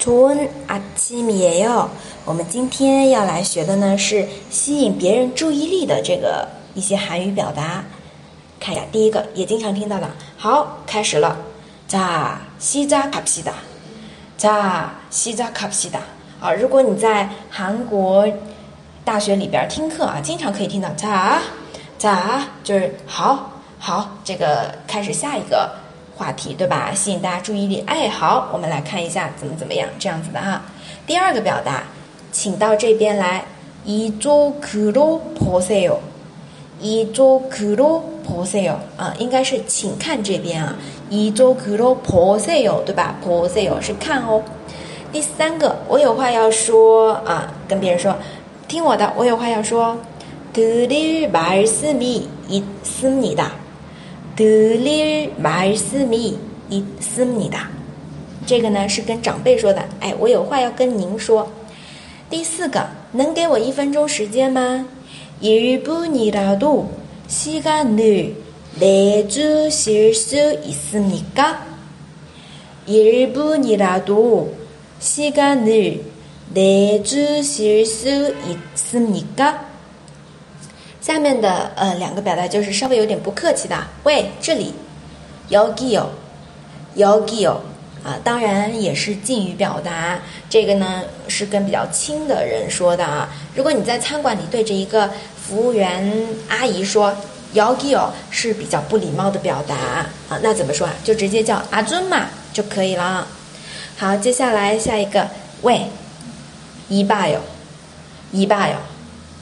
좋은 아침이에요。我们今天要来学的呢是吸引别人注意力的这个一些韩语表达。看一下第一个，也经常听到的。好，开始了。자시작합시 다。 자시작합시 다。 啊，如果你在韩国大学里边听课啊，经常可以听到자 자， 就是好，好，这个开始下一个。 话题对吧？吸引大家注意力。哎，好，我们来看一下怎么怎么样这样子的哈。第二个表达，请到这边来。이쪽으로보세 요。 이쪽으로보세 요。 啊，应该是请看这边啊。이쪽으로보세 요， 对吧？보세요是看哦。第三个，我有话要说啊，跟别人说，听我的，我有话要说。드릴말씀이있습니 다。 들릴말씀이있습니 다。 这个呢是跟长辈说的，哎，我有话要跟您说。第四个，能给我一分钟时间吗？일분이라도시간을내주실수있습니 까？ 일분이라도시간을내주실수있습니 까？ 下面的呃两个表达就是稍微有点不客气的，喂，这里，yogi，yogi，啊，当然也是敬语表达，这个呢是跟比较亲的人说的啊。如果你在餐馆里对着一个服务员阿姨说 yogi 是比较不礼貌的表达啊，那怎么说啊？就直接叫阿尊嘛就可以了。好，接下来下一个，喂，一爸哟，一爸哟。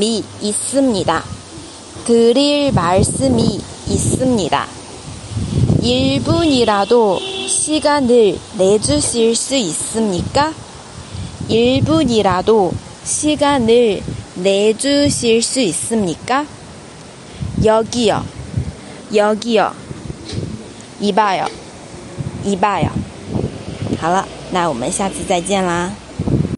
미 있습니다. 드릴 말씀이 있습니다. 1분이라도 시간을 내주실 수 있습니까? 1분이라도 시간을 내주실 수 있습니까? 여기요. 여기요. 이봐요. 이봐요. 好了，那我们下次再见啦。